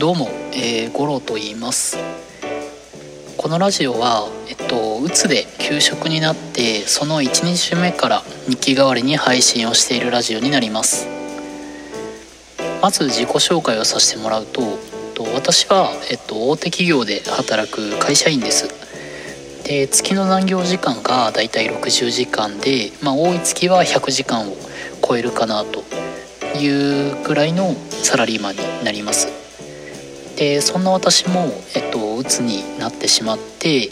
どうも、えー、五郎と言います。このラジオはえっとうつで休職になってその1日目から日記代わりに配信をしているラジオになります。まず自己紹介をさせてもらうとと私は、えっと、大手企業で働く会社員です。で月の残業時間がだいたい60時間で、まあ、多い月は100時間を超えるかなというぐらいのサラリーマンになります。でそんな私も、えっと、うつになってしまって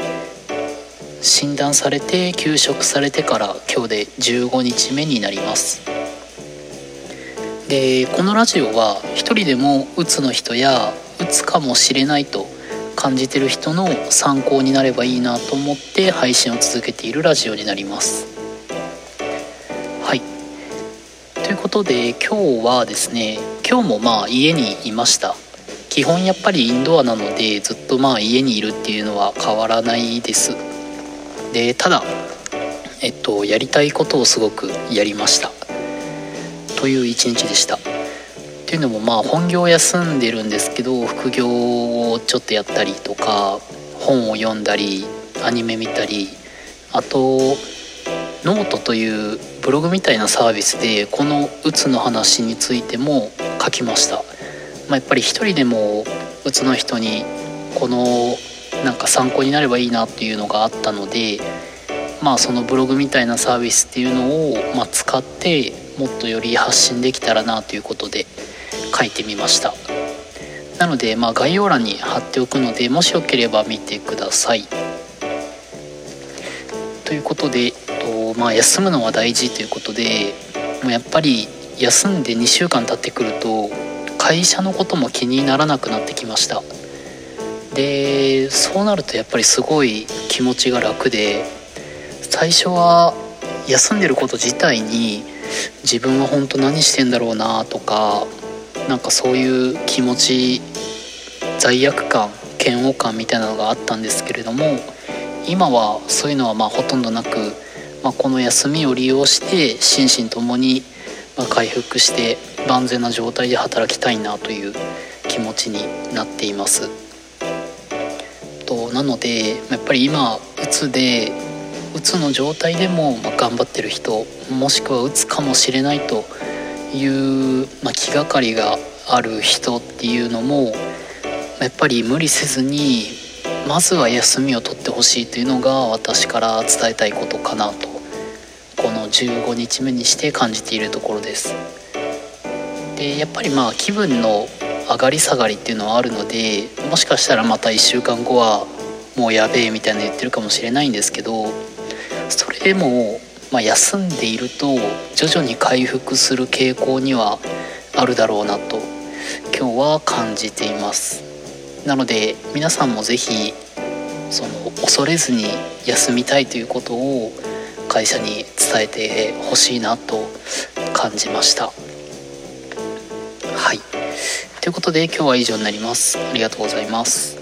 診断されて休職されてから今日で15日目になります。でこのラジオは一人でもうつの人やうつかもしれないと感じてる人の参考になればいいなと思って配信を続けているラジオになります。はい。ということで今日はですね今日もまあ家にいました。基本やっぱりインドアなのでずっとまあ家にいるっていうのは変わらないです。でただえっとやりたいことをすごくやりました。という一日でした。っていうのもまあ本業休んでるんですけど副業をちょっとやったりとか本を読んだりアニメ見たりあとノートというブログみたいなサービスでこのうつの話についても書きました。まあ、やっぱり一人でもうつの人にこのなんか参考になればいいなっていうのがあったのでまあそのブログみたいなサービスっていうのを、まあ、使ってもっとより発信できたらなということで書いてみました。なのでまあ概要欄に貼っておくのでもしよければ見てください。ということで、とまあ、休むのは大事ということでもうやっぱり休んで2週間経ってくると会社のことも気にならなくなってきました。でそうなるとやっぱりすごい気持ちが楽で最初は休んでること自体に自分は本当何してんだろうなとかなんかそういう気持ち罪悪感嫌悪感みたいなのがあったんですけれども今はそういうのはまあほとんどなく、まあ、この休みを利用して心身ともにま回復して万全な状態で働きたいなという気持ちになっています。となのでやっぱり今うつでうつの状態でも頑張ってる人もしくはうつかもしれないという、まあ、気がかりがある人っていうのもやっぱり無理せずにまずは休みを取ってほしいというのが私から伝えたいことかなとこの15日目にして感じているところです。でやっぱりまあ気分の上がり下がりっていうのはあるのでもしかしたらまた1週間後はもうやべえみたいな言ってるかもしれないんですけどそれでも、まあ、休んでいると徐々に回復する傾向にはあるだろうなと今日は感じていますなので皆さんも是非その恐れずに休みたいということを会社に伝えてほしいなと感じました。はい。ということで今日は以上になります。ありがとうございます。